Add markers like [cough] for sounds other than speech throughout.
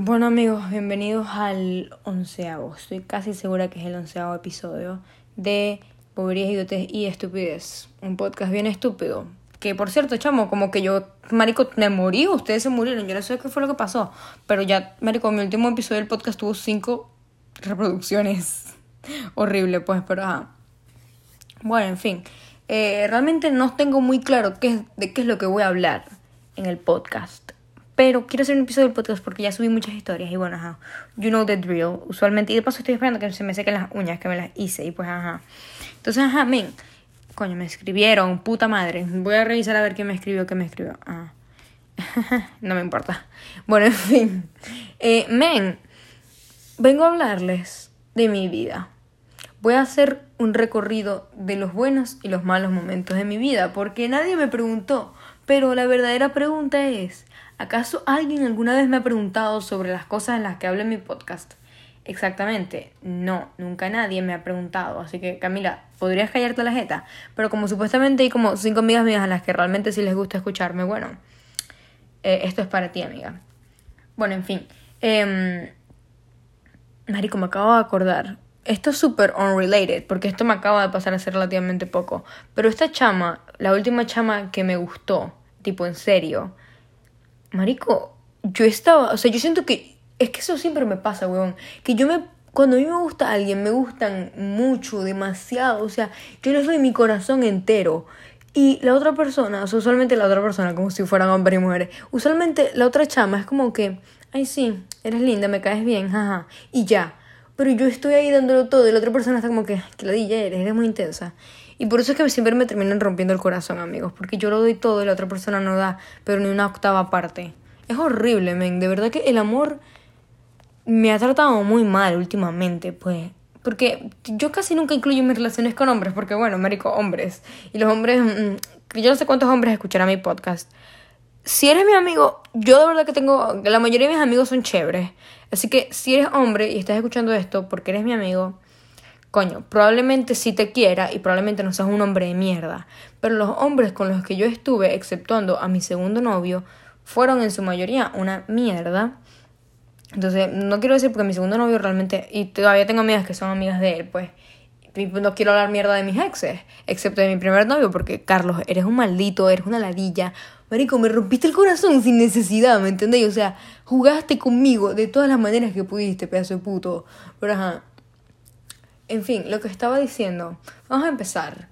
Bueno amigos, bienvenidos al onceavo. Estoy casi segura que es el onceavo episodio de Boberías, Idiotes y Estupidez. Un podcast bien estúpido. Que por cierto, chamo, como que yo, marico, me morí, ustedes se murieron. Yo no sé qué fue lo que pasó. Pero ya, marico, mi último episodio del podcast tuvo cinco reproducciones. [laughs] Horrible, pues, pero ajá. Bueno, en fin. Eh, realmente no tengo muy claro qué, de qué es lo que voy a hablar en el podcast. Pero quiero hacer un episodio del podcast porque ya subí muchas historias y bueno, ajá. You know the drill. Usualmente. Y de paso estoy esperando que se me sequen las uñas, que me las hice y pues ajá. Entonces, ajá, men. Coño, me escribieron, puta madre. Voy a revisar a ver quién me escribió, qué me escribió. Ah. [laughs] no me importa. Bueno, en fin. Eh, men, vengo a hablarles de mi vida. Voy a hacer un recorrido de los buenos y los malos momentos de mi vida porque nadie me preguntó. Pero la verdadera pregunta es, ¿Acaso alguien alguna vez me ha preguntado sobre las cosas en las que hablo en mi podcast? Exactamente, no, nunca nadie me ha preguntado. Así que, Camila, podrías callarte la jeta. Pero como supuestamente hay como cinco amigas mías a las que realmente sí les gusta escucharme, bueno, eh, esto es para ti, amiga. Bueno, en fin. Eh, Marico, me acabo de acordar. Esto es súper unrelated, porque esto me acaba de pasar hace relativamente poco. Pero esta chama, la última chama que me gustó, tipo en serio, Marico, yo estaba, o sea, yo siento que es que eso siempre me pasa, weón, que yo me cuando a mí me gusta alguien, me gustan mucho, demasiado, o sea, yo les doy mi corazón entero. Y la otra persona, o sea, usualmente la otra persona, como si fueran hombres y mujeres, usualmente la otra chama es como que, ay sí, eres linda, me caes bien, jaja, y ya. Pero yo estoy ahí dándolo todo y la otra persona está como que, que la DJ eres, muy intensa. Y por eso es que siempre me terminan rompiendo el corazón, amigos. Porque yo lo doy todo y la otra persona no da, pero ni una octava parte. Es horrible, men. De verdad que el amor me ha tratado muy mal últimamente, pues. Porque yo casi nunca incluyo mis relaciones con hombres, porque bueno, marico, hombres. Y los hombres, mm, yo no sé cuántos hombres escucharán mi podcast. Si eres mi amigo, yo de verdad que tengo, la mayoría de mis amigos son chéveres. Así que si eres hombre y estás escuchando esto porque eres mi amigo, coño, probablemente sí te quiera y probablemente no seas un hombre de mierda. Pero los hombres con los que yo estuve, exceptuando a mi segundo novio, fueron en su mayoría una mierda. Entonces, no quiero decir porque mi segundo novio realmente, y todavía tengo amigas que son amigas de él, pues no quiero hablar mierda de mis exes, excepto de mi primer novio, porque Carlos, eres un maldito, eres una ladilla. Marico, me rompiste el corazón sin necesidad, ¿me entendéis? O sea, jugaste conmigo de todas las maneras que pudiste, pedazo de puto. Pero ajá, en fin, lo que estaba diciendo, vamos a empezar.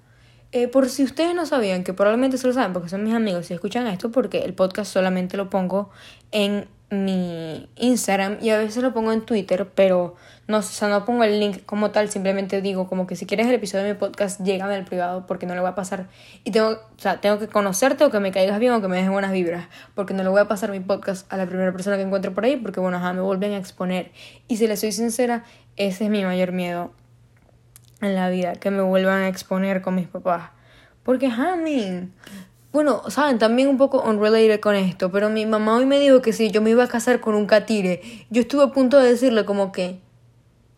Eh, por si ustedes no sabían, que probablemente se lo saben porque son mis amigos y escuchan esto, porque el podcast solamente lo pongo en mi Instagram y a veces lo pongo en Twitter, pero no, o sea, no pongo el link como tal, simplemente digo como que si quieres el episodio de mi podcast, llégame al privado porque no le voy a pasar y tengo, o sea, tengo que conocerte o que me caigas bien o que me dejes buenas vibras, porque no le voy a pasar mi podcast a la primera persona que encuentre por ahí, porque bueno, ajá, me vuelven a exponer y si le soy sincera, ese es mi mayor miedo en la vida, que me vuelvan a exponer con mis papás. Porque, honey, bueno, saben, también un poco unrelated con esto, pero mi mamá hoy me dijo que si yo me iba a casar con un catire, yo estuve a punto de decirle como que,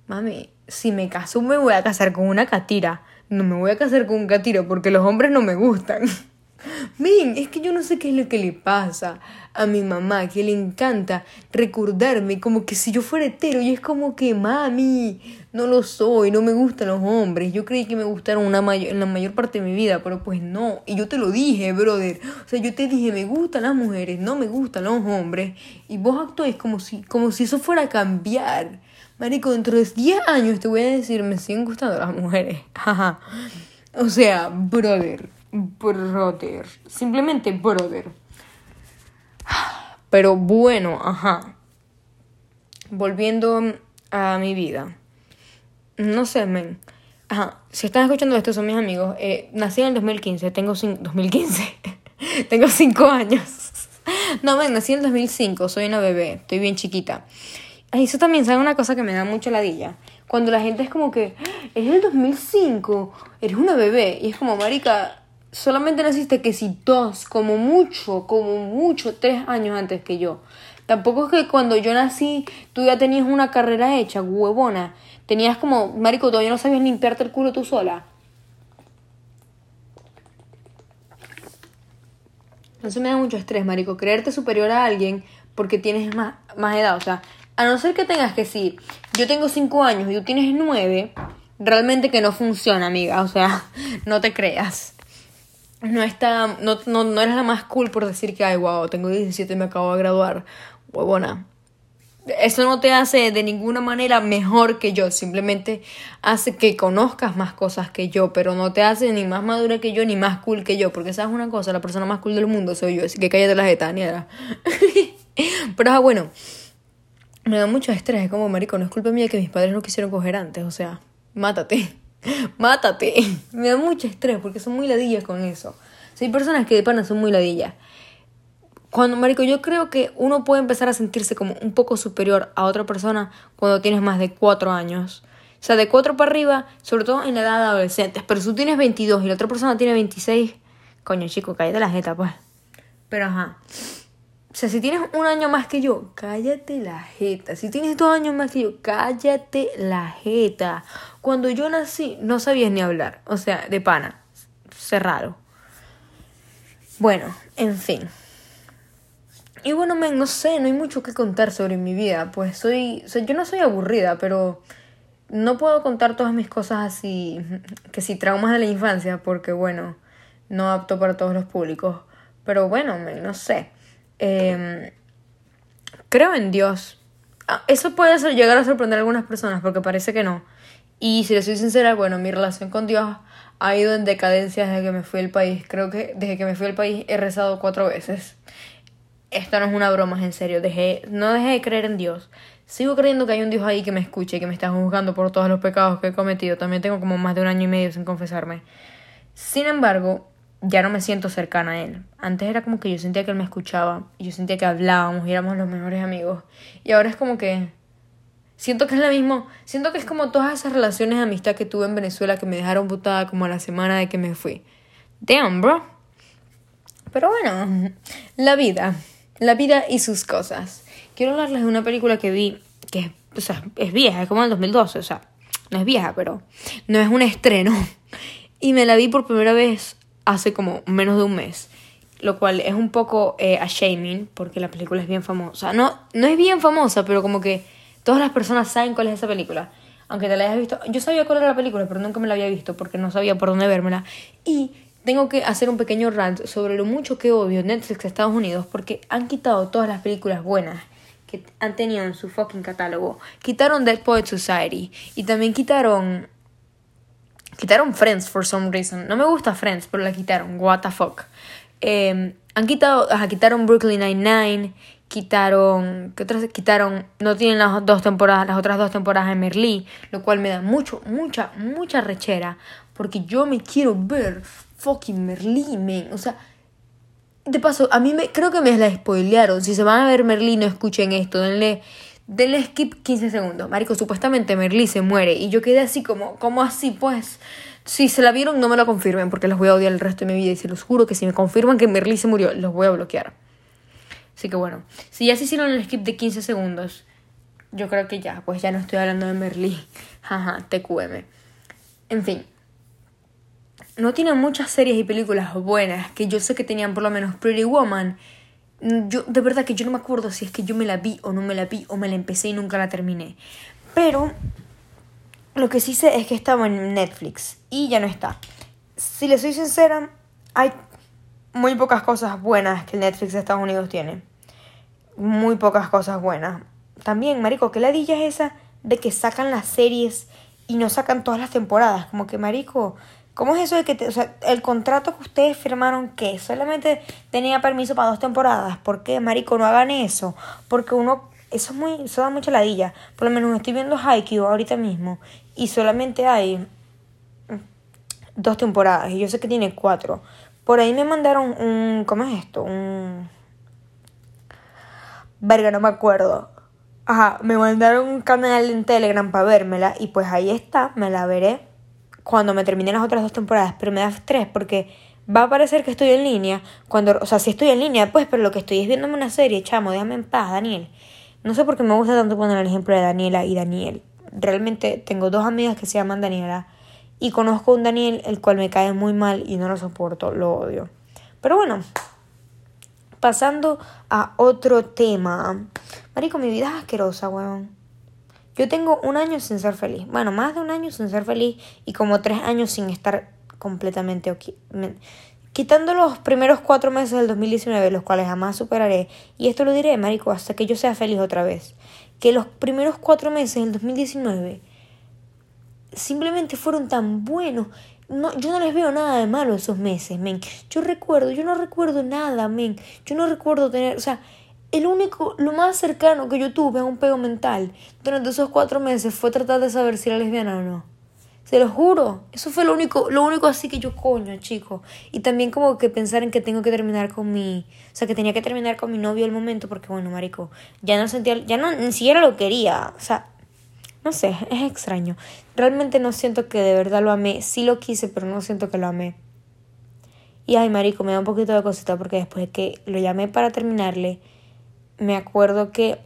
mami, si me caso me voy a casar con una catira, no me voy a casar con un catire porque los hombres no me gustan. [laughs] Miren, es que yo no sé qué es lo que le pasa a mi mamá, que le encanta recordarme como que si yo fuera hetero y es como que, mami, no lo soy, no me gustan los hombres. Yo creí que me gustaron una mayor, en la mayor parte de mi vida, pero pues no. Y yo te lo dije, brother. O sea, yo te dije, me gustan las mujeres, no me gustan los hombres. Y vos actuáis como si, como si eso fuera a cambiar. Marico, dentro de 10 años te voy a decir, me siguen gustando las mujeres. [laughs] o sea, brother brother. Simplemente brother. [sighs] Pero bueno, ajá. Volviendo a mi vida. No sé, men. Ajá. Si están escuchando esto, son mis amigos. Eh, nací en el 2015. Tengo 2015. [laughs] tengo 5 años. [laughs] no, men, nací en el 2005. Soy una bebé. Estoy bien chiquita. Eso también, ¿sabe una cosa que me da mucho ladilla? Cuando la gente es como que, ah, es el 2005, eres una bebé. Y es como, marica, solamente naciste que si dos, como mucho, como mucho, tres años antes que yo. Tampoco es que cuando yo nací tú ya tenías una carrera hecha, huevona. Tenías como, marico, todavía no sabías limpiarte el culo tú sola. Eso me da mucho estrés, marico. Creerte superior a alguien porque tienes más, más edad. O sea, A no ser que tengas que si yo tengo 5 años y tú tienes 9, realmente que no funciona, amiga. O sea, [laughs] no te creas. No está, no, no, no eres la más cool por decir que, ay, wow, tengo 17 y me acabo de graduar. Huevona. Eso no te hace de ninguna manera mejor que yo, simplemente hace que conozcas más cosas que yo, pero no te hace ni más madura que yo ni más cool que yo, porque sabes una cosa, la persona más cool del mundo soy yo, así que cállate la jeta, [laughs] pero ah, bueno, me da mucho estrés, es como marico, no es culpa mía que mis padres no quisieron coger antes, o sea, mátate, [laughs] mátate. me da mucho estrés porque son muy ladillas con eso. O hay personas que de pana son muy ladillas. Cuando, marico, yo creo que uno puede empezar a sentirse como un poco superior a otra persona cuando tienes más de cuatro años. O sea, de cuatro para arriba, sobre todo en la edad de adolescentes. Pero si tú tienes 22 y la otra persona tiene 26, coño, chico, cállate la jeta, pues. Pero ajá. O sea, si tienes un año más que yo, cállate la jeta. Si tienes dos años más que yo, cállate la jeta. Cuando yo nací, no sabías ni hablar. O sea, de pana. Cerrado. Bueno, en fin. Y bueno, men, no sé, no hay mucho que contar sobre mi vida. Pues soy, yo no soy aburrida, pero no puedo contar todas mis cosas así, que si traumas de la infancia, porque bueno, no apto para todos los públicos. Pero bueno, men, no sé. Em, creo en Dios. Ah, eso puede llegar a sorprender a algunas personas, porque parece que no. Y si le soy sincera, bueno, mi relación con Dios ha ido en decadencia desde que me fui al país. Creo que desde que me fui al país he rezado cuatro veces esto no es una broma, es en serio. Dejé, no dejé de creer en Dios. Sigo creyendo que hay un Dios ahí que me escuche y que me está juzgando por todos los pecados que he cometido. También tengo como más de un año y medio sin confesarme. Sin embargo, ya no me siento cercana a Él. Antes era como que yo sentía que Él me escuchaba. Y yo sentía que hablábamos y éramos los mejores amigos. Y ahora es como que... Siento que es lo mismo. Siento que es como todas esas relaciones de amistad que tuve en Venezuela que me dejaron putada como a la semana de que me fui. Damn, bro. Pero bueno, la vida la vida y sus cosas. Quiero hablarles de una película que vi, que o sea, es vieja, es como el 2012, o sea, no es vieja, pero no es un estreno. Y me la vi por primera vez hace como menos de un mes. Lo cual es un poco eh, porque la película es bien famosa. No, no es bien famosa, pero como que todas las personas saben cuál es esa película. Aunque te la hayas visto. Yo sabía cuál era la película, pero nunca me la había visto porque no sabía por dónde vérmela. Y tengo que hacer un pequeño rant sobre lo mucho que odio Netflix de Estados Unidos porque han quitado todas las películas buenas que han tenido en su fucking catálogo. Quitaron Dead Poet Society y también quitaron quitaron Friends for some reason. No me gusta Friends, pero la quitaron. What the fuck. Em, han quitado, quitaron Brooklyn Nine-Nine, quitaron, ¿qué otras? Quitaron, no tienen las dos temporadas, las otras dos temporadas de Merlí, lo cual me da mucho, mucha, mucha rechera, porque yo me quiero ver fucking Merlí, men. O sea, de paso, a mí me, creo que me la spoilearon. Si se van a ver Merlí, no escuchen esto. Denle, denle skip 15 segundos. Marico, supuestamente Merlí se muere. Y yo quedé así como, como así, pues. Si se la vieron, no me lo confirmen porque los voy a odiar el resto de mi vida. Y se los juro que si me confirman que Merlí se murió, los voy a bloquear. Así que bueno, si ya se hicieron el skip de 15 segundos, yo creo que ya, pues ya no estoy hablando de Merlí. [laughs] Jaja, TQM. En fin, no tiene muchas series y películas buenas, que yo sé que tenían por lo menos Pretty Woman. Yo, de verdad que yo no me acuerdo si es que yo me la vi o no me la vi o me la empecé y nunca la terminé. Pero lo que sí sé es que estaba en Netflix y ya no está. Si le soy sincera, hay muy pocas cosas buenas que el Netflix de Estados Unidos tiene. Muy pocas cosas buenas. También, marico, que ladilla es esa de que sacan las series y no sacan todas las temporadas. Como que, marico, ¿Cómo es eso de que, o sea, el contrato que ustedes firmaron que solamente tenía permiso para dos temporadas? ¿Por qué, marico, no hagan eso? Porque uno, eso es muy, eso da mucha ladilla. Por lo menos estoy viendo Haikyuu ahorita mismo y solamente hay dos temporadas y yo sé que tiene cuatro. Por ahí me mandaron un, ¿cómo es esto? Un... Verga, no me acuerdo. Ajá, me mandaron un canal en Telegram para vérmela y pues ahí está, me la veré cuando me termine las otras dos temporadas, pero me da estrés porque va a parecer que estoy en línea, cuando, o sea, si estoy en línea, pues, pero lo que estoy es viéndome una serie, chamo, déjame en paz, Daniel. No sé por qué me gusta tanto poner el ejemplo de Daniela y Daniel. Realmente tengo dos amigas que se llaman Daniela y conozco a un Daniel el cual me cae muy mal y no lo soporto, lo odio. Pero bueno, pasando a otro tema. Marico, mi vida es asquerosa, weón. Yo tengo un año sin ser feliz. Bueno, más de un año sin ser feliz y como tres años sin estar completamente ok. Quitando los primeros cuatro meses del 2019, los cuales jamás superaré, y esto lo diré, Marico, hasta que yo sea feliz otra vez, que los primeros cuatro meses del 2019 simplemente fueron tan buenos. No, yo no les veo nada de malo esos meses, men. Yo recuerdo, yo no recuerdo nada, men. Yo no recuerdo tener, o sea, el único, lo más cercano que yo tuve a un pego mental durante esos cuatro meses fue tratar de saber si era lesbiana o no. Se lo juro. Eso fue lo único, lo único así que yo coño, chico. Y también como que pensar en que tengo que terminar con mi, o sea, que tenía que terminar con mi novio al momento porque bueno, marico, ya no sentía, ya no ni siquiera lo quería, o sea, no sé, es extraño. Realmente no siento que de verdad lo amé. Sí lo quise, pero no siento que lo amé. Y ay, marico, me da un poquito de cosita porque después de que lo llamé para terminarle, me acuerdo que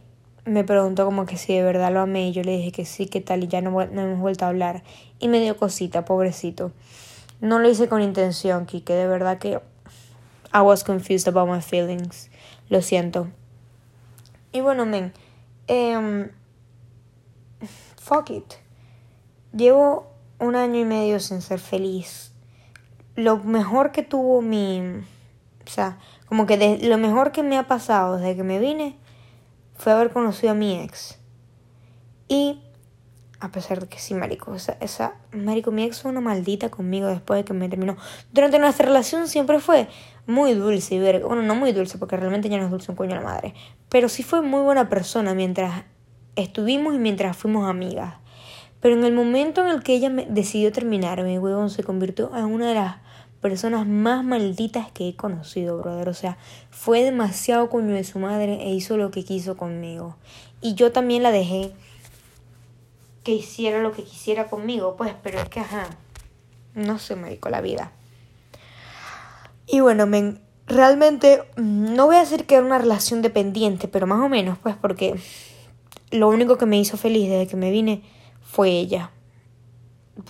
me preguntó como que si de verdad lo amé y yo le dije que sí, que tal y ya no, no hemos vuelto a hablar. Y me dio cosita, pobrecito. No lo hice con intención, Kike, de verdad que I was confused about my feelings. Lo siento. Y bueno, men, eh, fuck it. Llevo un año y medio sin ser feliz. Lo mejor que tuvo mi... O sea, como que de, lo mejor que me ha pasado desde que me vine fue haber conocido a mi ex. Y a pesar de que sí, marico, esa, esa, marico, mi ex fue una maldita conmigo después de que me terminó. Durante nuestra relación siempre fue muy dulce y ver, bueno, no muy dulce porque realmente ya no es dulce un coño la madre, pero sí fue muy buena persona mientras estuvimos y mientras fuimos amigas. Pero en el momento en el que ella me decidió terminarme, huevón, se convirtió en una de las personas más malditas que he conocido, brother. O sea, fue demasiado coño de su madre e hizo lo que quiso conmigo. Y yo también la dejé que hiciera lo que quisiera conmigo, pues, pero es que, ajá, no sé, marico, la vida. Y bueno, men, realmente mm, no voy a decir que era una relación dependiente, pero más o menos, pues, porque lo único que me hizo feliz desde que me vine fue ella.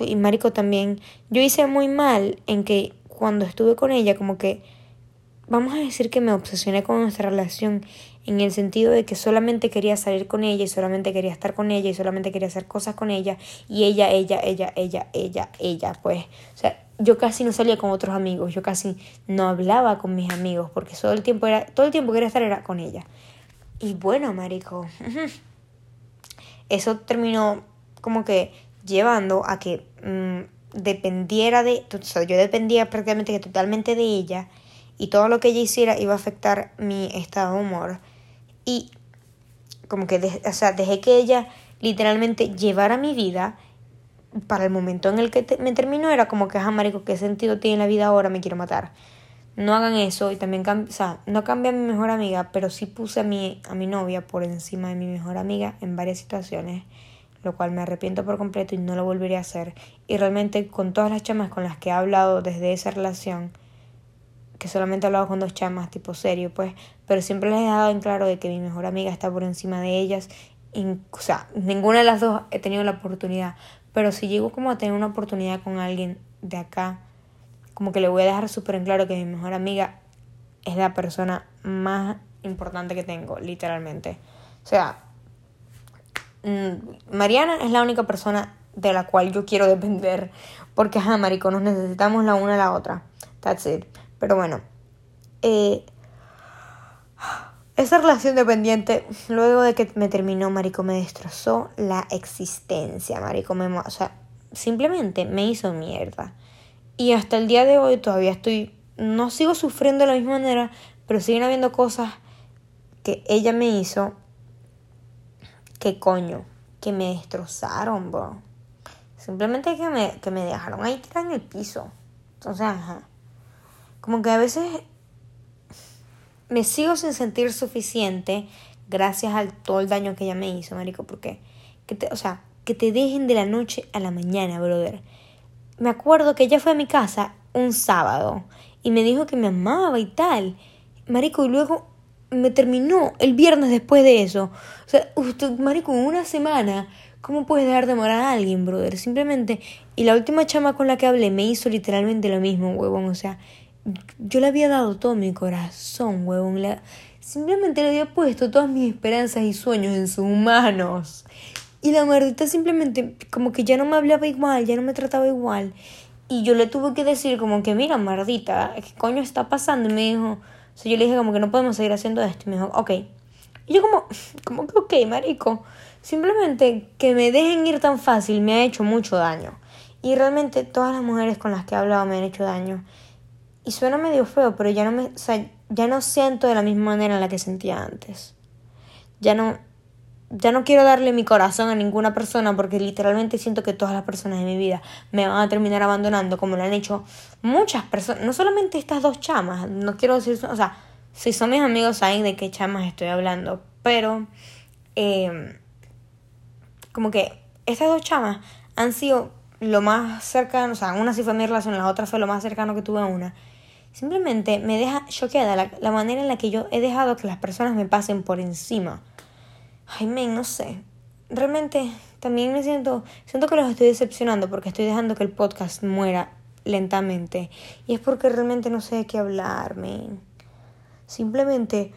Y Marico también, yo hice muy mal en que cuando estuve con ella, como que, vamos a decir que me obsesioné con nuestra relación en el sentido de que solamente quería salir con ella y solamente quería estar con ella y solamente quería hacer cosas con ella y ella, ella, ella, ella, ella, ella, pues, o sea, yo casi no salía con otros amigos, yo casi no hablaba con mis amigos porque todo el tiempo era, todo el tiempo que quería estar era con ella. Y bueno, marico, [laughs] eso terminó como que llevando a que mm, dependiera de, o sea, yo dependía prácticamente totalmente de ella y todo lo que ella hiciera iba a afectar mi estado de humor. Y como que, o sea, dejé que ella literalmente llevara mi vida para el momento en el que me terminó era como que, ajá, marico, ¿qué sentido tiene la vida ahora? Me quiero matar. No hagan eso y también, o sea, no cambié a mi mejor amiga, pero sí puse a mi, a mi novia por encima de mi mejor amiga en varias situaciones lo cual me arrepiento por completo y no lo volveré a hacer. Y realmente con todas las chamas con las que he hablado desde esa relación, que solamente he hablado con dos chamas, tipo serio, pues, pero siempre les he dado en claro de que mi mejor amiga está por encima de ellas. o sea, ninguna de las dos he tenido la oportunidad, pero si llego como a tener una oportunidad con alguien de acá, como que le voy a dejar súper en claro que mi mejor amiga es la persona más importante que tengo, literalmente. O sea, Mariana es la única persona de la cual yo quiero depender. Porque, ajá, marico, nos necesitamos la una a la otra. That's it. Pero bueno. Eh, esa relación dependiente, luego de que me terminó, marico, me destrozó la existencia, marico. Me, o sea, simplemente me hizo mierda. Y hasta el día de hoy todavía estoy... No sigo sufriendo de la misma manera, pero siguen habiendo cosas que ella me hizo ¿Qué coño? Que me destrozaron, bro. Simplemente que me, que me dejaron ahí tirada en el piso. Entonces, ajá. Como que a veces me sigo sin sentir suficiente gracias al todo el daño que ella me hizo, marico. Porque, que te, o sea, que te dejen de la noche a la mañana, brother. Me acuerdo que ella fue a mi casa un sábado y me dijo que me amaba y tal. Marico, y luego me terminó el viernes después de eso. O sea, usted, marico, en una semana, ¿cómo puedes dejar de morar a alguien, brother? Simplemente, y la última chama con la que hablé me hizo literalmente lo mismo, huevón. O sea, yo le había dado todo mi corazón, huevón. Simplemente le había puesto todas mis esperanzas y sueños en sus manos. Y la mardita simplemente como que ya no me hablaba igual, ya no me trataba igual. Y yo le tuve que decir como que, mira, mardita, ¿qué coño está pasando? Y me dijo, yo le dije como que no podemos seguir haciendo esto. Y me dijo, ok. Y yo como, [laughs] como que ok, marico. Simplemente que me dejen ir tan fácil me ha hecho mucho daño. Y realmente todas las mujeres con las que he hablado me han hecho daño. Y suena medio feo, pero ya no me, o sea, ya no siento de la misma manera en la que sentía antes. Ya no, ya no quiero darle mi corazón a ninguna persona porque literalmente siento que todas las personas de mi vida me van a terminar abandonando como lo han hecho muchas personas, no solamente estas dos chamas, no quiero decir, o sea, si son mis amigos saben de qué chamas estoy hablando, pero eh, como que estas dos chamas han sido lo más cercano, o sea, una sí fue mi relación, la otra fue lo más cercano que tuve a una. Simplemente me deja choqueada la, la manera en la que yo he dejado que las personas me pasen por encima ay, men, no sé. Realmente también me siento, siento que los estoy decepcionando porque estoy dejando que el podcast muera lentamente. Y es porque realmente no sé de qué hablar, men. Simplemente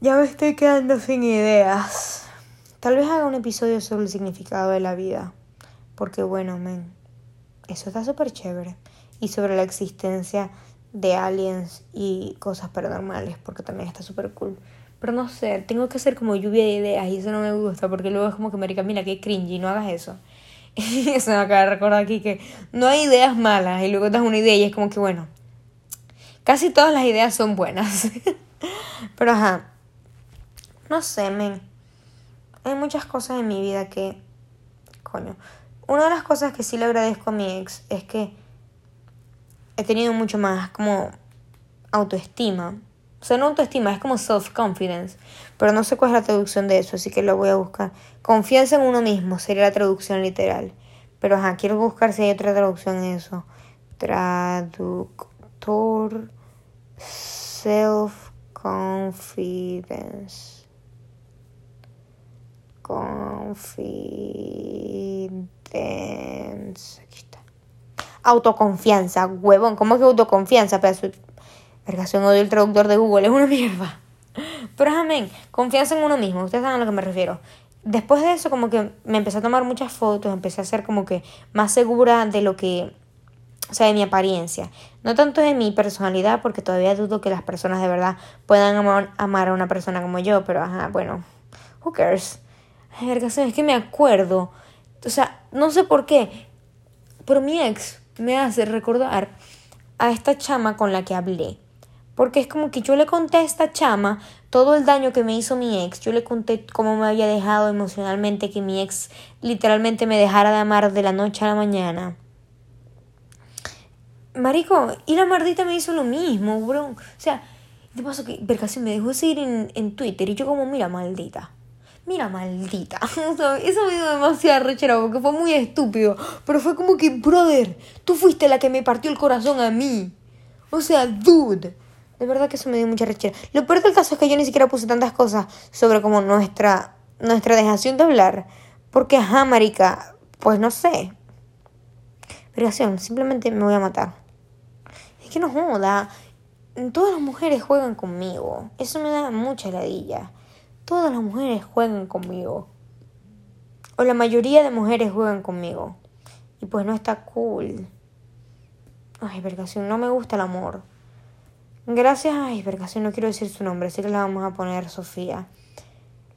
ya me estoy quedando sin ideas. Tal vez haga un episodio sobre el significado de la vida. Porque bueno, men, eso está súper chévere. Y sobre la existencia de aliens y cosas paranormales, porque también está súper cool. Pero no sé, tengo que hacer como lluvia de ideas y eso no me gusta porque luego es como que, marica, mira, qué cringy, no hagas eso. [laughs] Y eso me acaba de recordar aquí que no hay ideas malas y luego das una idea y es como que, bueno, casi todas las ideas son buenas. [laughs] Pero ajá, no sé, men. Hay muchas cosas en mi vida que, coño. Una de las cosas que sí le agradezco a mi ex es que he tenido mucho más como autoestima o sea, no autoestima, es como self-confidence. Pero no sé cuál es la traducción de eso, así que lo voy a buscar. Confianza en uno mismo sería la traducción literal. Pero ajá, quiero buscar si hay otra traducción en eso. Traductor self-confidence. Confidence. Aquí está. Autoconfianza, huevón. ¿Cómo que autoconfianza? Pedazo Vergación odio el traductor de Google, es una mierda. Pero amén, confianza en uno mismo, ustedes saben a lo que me refiero. Después de eso, como que me empecé a tomar muchas fotos, empecé a ser como que más segura de lo que, o sea, de mi apariencia. No tanto de mi personalidad, porque todavía dudo que las personas de verdad puedan amar, a una persona como yo, pero ajá, bueno, who cares. Vergación, es que me acuerdo, o sea, no sé por qué, pero mi ex me hace recordar a esta chama con la que hablé. Porque es como que yo le conté a esta chama todo el daño que me hizo mi ex. Yo le conté cómo me había dejado emocionalmente, que mi ex literalmente me dejara de amar de la noche a la mañana. Marico, y la mardita me hizo lo mismo, bro. O sea, de paso que me dejó seguir en, en Twitter y yo como, mira, maldita. Mira, maldita. [laughs] eso me dio demasiado rechera porque fue muy estúpido. Pero fue como que, brother, tú fuiste la que me partió el corazón a mí. O sea, dude. De verdad que eso me dio mucha rechera. Lo peor del caso es que yo ni siquiera puse tantas cosas sobre como nuestra, nuestra dejación de hablar. Porque, ajá, marica, pues no sé. Vergación, simplemente me voy a matar. Es que no joda. Todas las mujeres juegan conmigo. Eso me da mucha ladilla. Todas las mujeres juegan conmigo. O la mayoría de mujeres juegan conmigo. Y pues no está cool. Ay, vergación, no me gusta el amor. Gracias, ay, vergación, no quiero decir su nombre, así que le vamos a poner Sofía.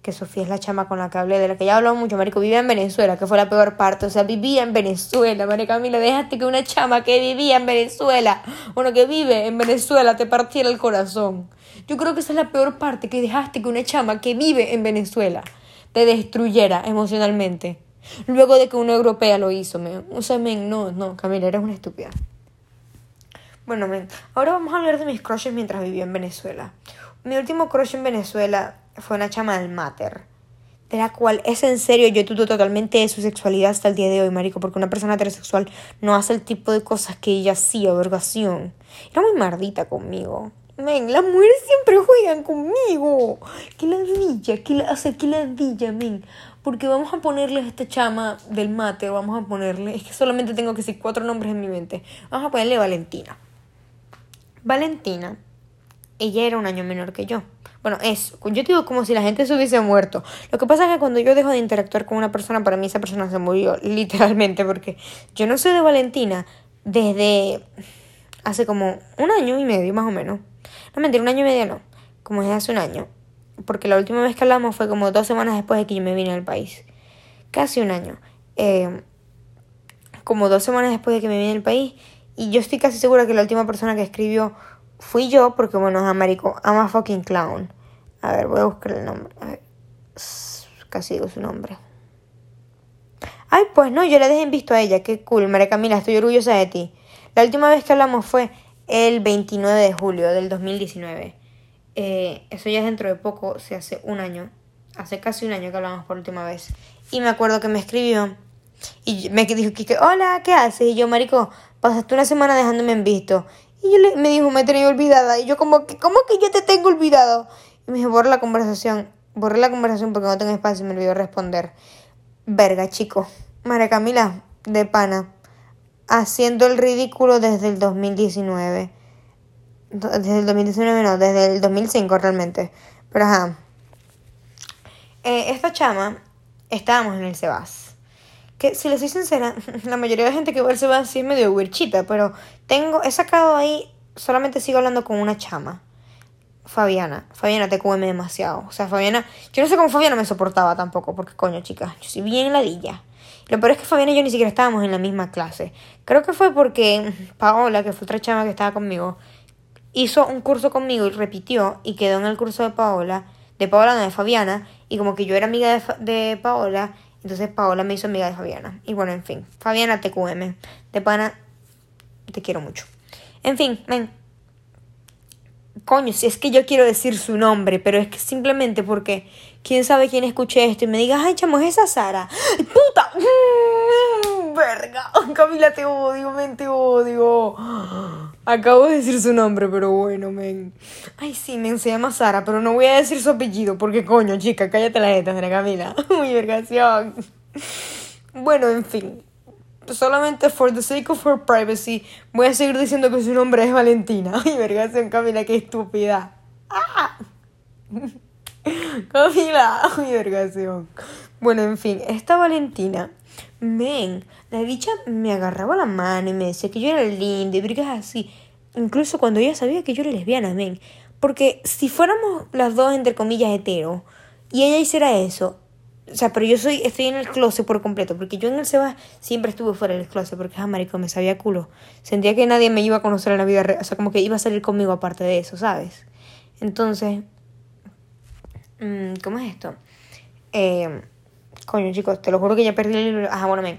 Que Sofía es la chama con la que hablé, de la que ya hablado mucho, marico. Vivía en Venezuela, que fue la peor parte. O sea, vivía en Venezuela, marica Camila. Dejaste que una chama que vivía en Venezuela, bueno, que vive en Venezuela, te partiera el corazón. Yo creo que esa es la peor parte, que dejaste que una chama que vive en Venezuela te destruyera emocionalmente. Luego de que una europea lo hizo, men. O sea, men, no, no, Camila, eres una estúpida. Bueno, men, ahora vamos a hablar de mis crushes mientras vivía en Venezuela. Mi último crush en Venezuela fue una chama del Mater, de la cual es en serio yo dudo totalmente de su sexualidad hasta el día de hoy, marico, porque una persona heterosexual no hace el tipo de cosas que ella hacía, vergación. Era muy mardita conmigo. Men, las mujeres siempre juegan conmigo. Que ladilla, que la, o sea, que ladilla, men. Porque vamos a ponerle a esta chama del mate, vamos a ponerle, es que solamente tengo que decir cuatro nombres en mi mente. Vamos a ponerle Valentina. Valentina, ella era un año menor que yo. Bueno, es, yo digo como si la gente se hubiese muerto. Lo que pasa es que cuando yo dejo de interactuar con una persona, para mí esa persona se murió, [laughs] literalmente, porque yo no soy de Valentina desde hace como un año y medio, más o menos. No mentira, un año y medio no, como desde hace un año. Porque la última vez que hablamos fue como dos semanas después de que yo me vine al país. Casi un año. Eh, como dos semanas después de que me vine al país. Y yo estoy casi segura que la última persona que escribió fui yo, porque bueno, es Américo, ama fucking clown. A ver, voy a buscar el nombre. A. Casi digo su nombre. Ay, pues no, yo le dejé en visto a ella. Qué cool, María Camila, estoy orgullosa de ti. La última vez que hablamos fue el 29 de julio del 2019. Eh, eso ya es dentro de poco, se hace un año. Hace casi un año que hablamos por última vez. Y me acuerdo que me escribió y me dijo que, hola, ¿qué haces? Y yo, marico, pasaste una semana dejándome en visto. Y yo le, me dijo, me tenía olvidada. Y yo como que, ¿cómo que yo te tengo olvidado? Y me dijo, borra la conversación. Borré la conversación porque no tengo espacio y me olvidó responder. Verga, chico. María Camila, de pana. Haciendo el ridículo desde el 2019. Desde el 2019 no, desde el 2005 realmente. Pero ajá. Eh, esta chama, estábamos en el Sebas que si le soy sincera, [laughs] la mayoría de gente que va al Sebas sí es medio huirchita, pero tengo, he sacado ahí, solamente sigo hablando con una chama. Fabiana. Fabiana te come demasiado. O sea, Fabiana. Yo no sé cómo Fabiana me soportaba tampoco, porque coño, chicas, yo soy bien ladilla. Lo peor es que Fabiana y yo ni siquiera estábamos en la misma clase. Creo que fue porque [laughs] Paola, que fue otra chama que estaba conmigo, hizo un curso conmigo y repitió y quedó en el curso de Paola, de Paola, no de Fabiana, y como que yo era amiga de Paola entonces Paola me hizo amiga de Fabiana. Y bueno, en fin. Fabiana TQM. De pana, te quiero mucho. En fin, ven. Coño, si es que yo quiero decir su nombre, pero es que simplemente porque quién sabe quién escuche esto y me diga, ay, chamo, es esa Sara. ¡Puta! Verga. [laughs] Camila, te odio, men, te odio. Acabo de decir su nombre, pero bueno, men. Ay, sí, men, se llama Sara, pero no voy a decir su apellido porque, coño, chica, cállate la jeta, Camila. [laughs] Muy vergación. Bueno, en fin. Solamente for the sake of her privacy, voy a seguir diciendo que su nombre es Valentina. [laughs] Ay, vergación, Camila, qué estúpida. ¡Ah! Camila, ay, vergación. Bueno, en fin, esta Valentina, men, la dicha me agarraba la mano y me decía que yo era linda y brigas así. Incluso cuando ella sabía que yo era lesbiana, men. Porque si fuéramos las dos, entre comillas, hetero, y ella hiciera eso, o sea, pero yo soy, estoy en el closet por completo, porque yo en el Seba siempre estuve fuera del closet, porque, ah, marico, me sabía culo. Sentía que nadie me iba a conocer en la vida real, o sea, como que iba a salir conmigo aparte de eso, ¿sabes? Entonces, mm, ¿cómo es esto? Eh, coño, chicos, te lo juro que ya perdí el. Ajá, bueno, men.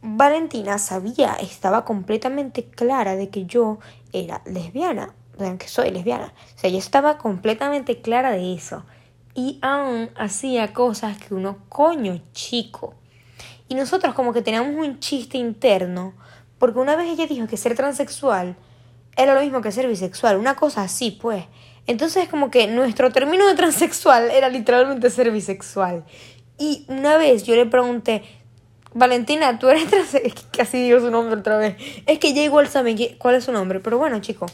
Valentina sabía, estaba completamente clara de que yo era lesbiana, de que soy lesbiana. O sea, ella estaba completamente clara de eso. Y aún hacía cosas que uno, coño, chico. Y nosotros como que teníamos un chiste interno, porque una vez ella dijo que ser transexual era lo mismo que ser bisexual, una cosa así, pues. Entonces como que nuestro término de transexual era literalmente ser bisexual. Y una vez yo le pregunté, Valentina, tú eres [laughs] trans... Es que casi digo su nombre otra vez. Es que ya igual sabe cuál es su nombre. Pero bueno, chicos.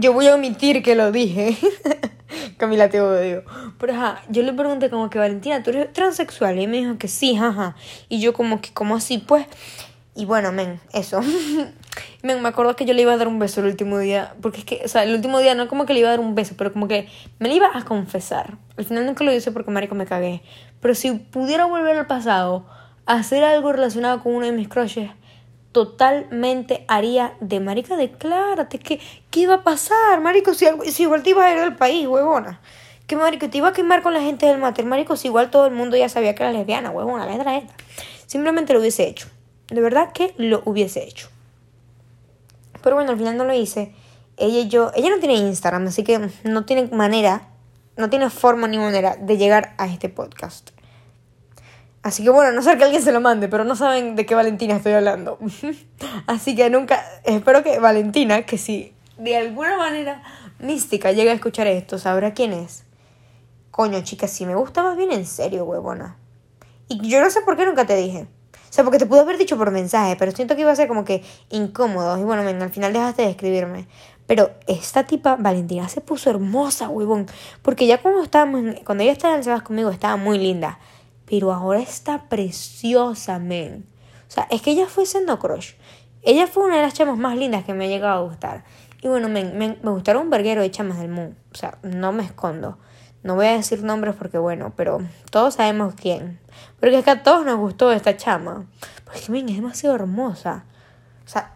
Yo voy a omitir que lo dije. [laughs] Camila, te odio. Pero ajá, yo le pregunté como que Valentina, ¿tú eres transexual? Y me dijo que sí, ajá. Y yo como que, ¿cómo así? Pues... Y bueno, men, eso. [laughs] me acuerdo que yo le iba a dar un beso el último día. Porque es que, o sea, el último día no como que le iba a dar un beso, pero como que me lo iba a confesar. Al final nunca lo hice porque, marico, me cagué. Pero si pudiera volver al pasado hacer algo relacionado con uno de mis crushes, totalmente haría de marica, declárate, que ¿qué iba a pasar, marico? Si, si igual te ibas a ir del país, huevona. Que marico, te iba a quemar con la gente del mater, marico, si igual todo el mundo ya sabía que era lesbiana, huevona, letra esta. Simplemente lo hubiese hecho. De verdad que lo hubiese hecho. Pero bueno, al final no lo hice. Ella y yo, ella no tiene Instagram, así que no tiene manera, no tiene forma ni manera de llegar a este podcast. Así que bueno, no sé que alguien se lo mande, pero no saben de qué Valentina estoy hablando. [laughs] Así que nunca, espero que Valentina, que si de alguna manera mística llega a escuchar esto, sabrá quién es. Coño, chica, si me gusta más bien en serio, huevona. Y yo no sé por qué nunca te dije. O sea, porque te pude haber dicho por mensaje, pero siento que iba a ser como que incómodo. Y bueno, al final dejaste de escribirme. Pero esta tipa, Valentina, se puso hermosa, huevón. Porque ya cuando estábamos, cuando ella estaba en el conmigo, estaba muy linda. Pero ahora está preciosa, men. O sea, es que ella fue siendo crush. Ella fue una de las chamas más lindas que me ha llegado a gustar. Y bueno, me, me, gustaron un verguero de chamas del mundo. O sea, no me escondo. No voy a decir nombres porque bueno, pero todos sabemos quién. Porque es que a todos nos gustó esta chama. Porque, men, es demasiado hermosa. O sea,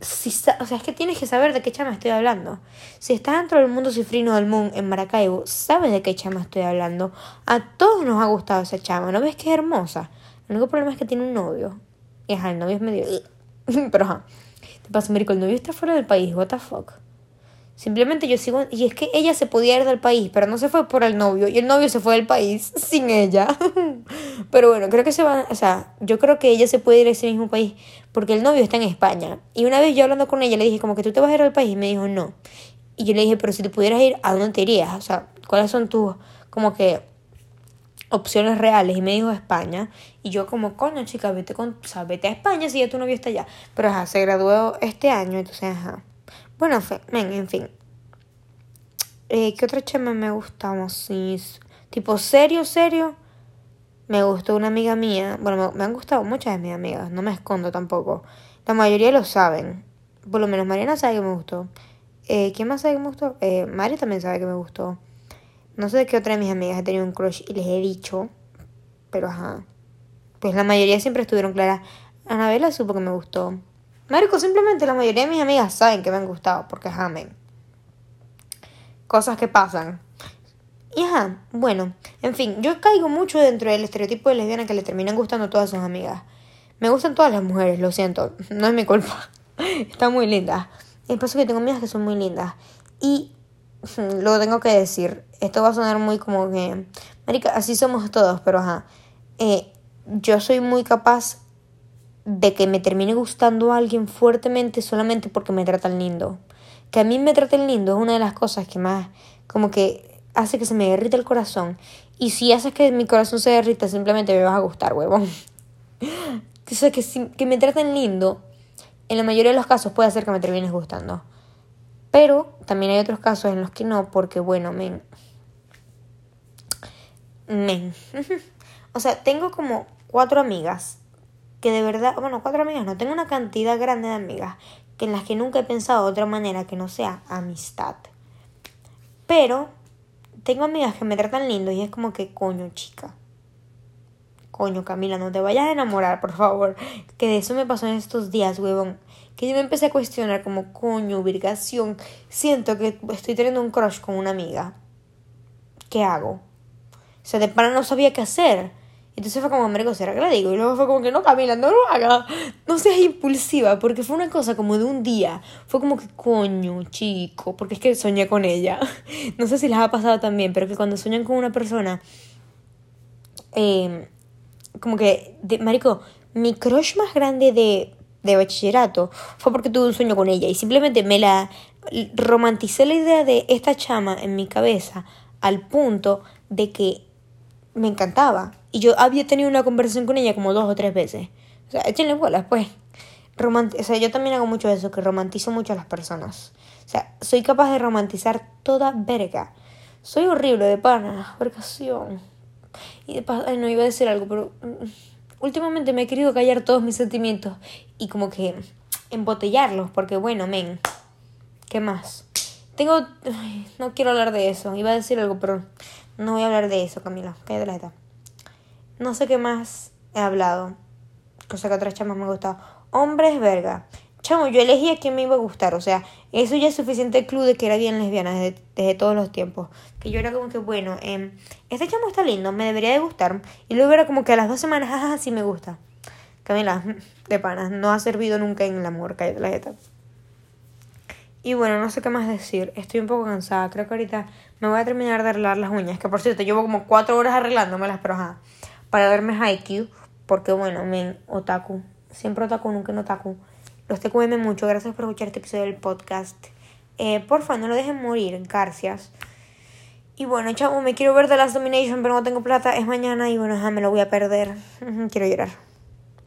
si, o sea, es que tienes que saber de qué chama estoy hablando. Si estás dentro del mundo cifrino del Moon en Maracaibo, sabes de qué chama estoy hablando. A todos nos ha gustado esa chama. ¿No ves que es hermosa? El único problema es que tiene un novio. Y ajá, el novio es medio... [laughs] Pero ajá. Te pasa, Mérico, el novio está fuera del país. What the fuck. Simplemente yo sigo... Y es que ella se podía ir del país, pero no se fue por el novio. Y el novio se fue del país [laughs] sin ella. [laughs] pero bueno, creo que se va... O sea, yo creo que ella se puede ir a ese mismo país porque el novio está en España. Y una vez yo hablando con ella le dije como que tú te vas a ir al país. Y me dijo no. Y yo le dije, pero si te pudieras ir, ¿a dónde te irías? O sea, ¿cuáles son tus como que opciones reales? Y me dijo España. Y yo como, coño chica, vete, con, o sea, vete a España si ya tu novio está allá. Pero ajá, se graduó este año, entonces ajá. Bueno, en fin. Eh, ¿Qué otro chama me gustamos? Sí, tipo serio, serio. Me gustó una amiga mía. Bueno, me, han gustado muchas de mis amigas. No me escondo tampoco. La mayoría lo saben. Por lo menos Mariana sabe que me gustó. Eh, ¿Quién más sabe que me gustó? Eh, Mari también sabe que me gustó. No sé de qué otra de mis amigas he tenido un crush y les he dicho. Pero ajá. Pues la mayoría siempre estuvieron claras. Anabela supo que me gustó. Marico, simplemente la mayoría de mis amigas saben que me han gustado porque amen. Cosas que pasan. Y ajá, bueno, en fin, yo caigo mucho dentro del estereotipo de lesbiana que le terminan gustando todas sus amigas. Me gustan todas las mujeres, lo siento, [laughs] no es mi culpa. [laughs] Está muy linda. El paso que tengo amigas que son muy lindas. Y [laughs] lo tengo que decir, esto va a sonar muy como que, marica, así somos todos, pero ajá. Eh, yo soy muy capaz de que me termine gustando a alguien fuertemente solamente porque me tratan lindo. Que a mí me traten lindo es una de las cosas que más como que hace que se me derrita el corazón. Y si haces que mi corazón se derrita, simplemente me vas a gustar, huevón. [laughs] o que, que me traten lindo, en la mayoría de los casos puede hacer que me termines gustando. Pero también hay otros casos en los que no, porque bueno, men. Men. [laughs] o sea, tengo como cuatro amigas que de verdad, bueno, cuatro amigas, no tengo una cantidad grande de amigas que en las que nunca he pensado de otra manera que no sea amistad. Pero tengo amigas que me tratan lindo y es como que coño, chica. Coño, Camila, no te vayas a enamorar, por favor. Que de eso me pasó en estos días, huevón. Que yo me empecé a cuestionar como, coño, ubicación. Siento que estoy teniendo un crush con una amiga. ¿Qué hago? O sea, de para no sabía qué hacer. Entonces fue como, Américo, ¿será que le digo? Y luego fue como que no, Camila, no lo haga. No seas impulsiva, porque fue una cosa como de un día. Fue como que, coño, chico, porque es que soñé con ella. [laughs] No sé si les ha pasado también, pero que cuando sueñan con una persona, eh, como que, de, Marico, mi crush más grande de, de bachillerato fue porque tuve un sueño con ella y simplemente me la romanticé la idea de esta chama en mi cabeza al punto de que me encantaba. Y yo había tenido una conversación con ella como dos o tres veces. O sea, échenle bolas, pues. o sea, yo también hago mucho eso, que romantizo mucho a las personas. O sea, soy capaz de romantizar toda verga. Soy horrible de pana, vergación. Y de paso, no iba a decir algo, pero mm, últimamente me he querido callar todos mis sentimientos y como que embotellarlos, porque bueno, men, ¿qué más? Tengo... no quiero hablar de eso, iba a decir algo, pero no voy a hablar de eso, Camila. Cállate la jeta. No sé qué más he hablado. Cosa que otras chamas me han gustado. Hombres, verga. Chamo, yo elegí a quién me iba a gustar. O sea, eso ya es suficiente club de que era bien lesbiana desde, todos los tiempos. Que yo era como que, bueno, eh, este chamo está lindo, me debería de gustar. Y luego era como que a las dos semanas, jaja, sí me gusta. Camila, [laughs] de panas, no ha servido nunca en el amor, cállate la jeta. Y bueno, no sé qué más decir. Estoy un poco cansada. Creo que ahorita me voy a terminar de arreglar las uñas. Que por cierto, llevo como cuatro horas arreglándomelas, pero ajá. Para verme Haikyuu. Porque bueno, men, otaku. Siempre otaku, nunca en otaku. Los TQM mucho. Gracias por escuchar este episodio del podcast. Eh, porfa, no lo dejen morir. Gracias. Y bueno, chavo, me quiero ver The Last Domination, pero no tengo plata. Es mañana y bueno, ya me lo voy a perder. [laughs] quiero llorar.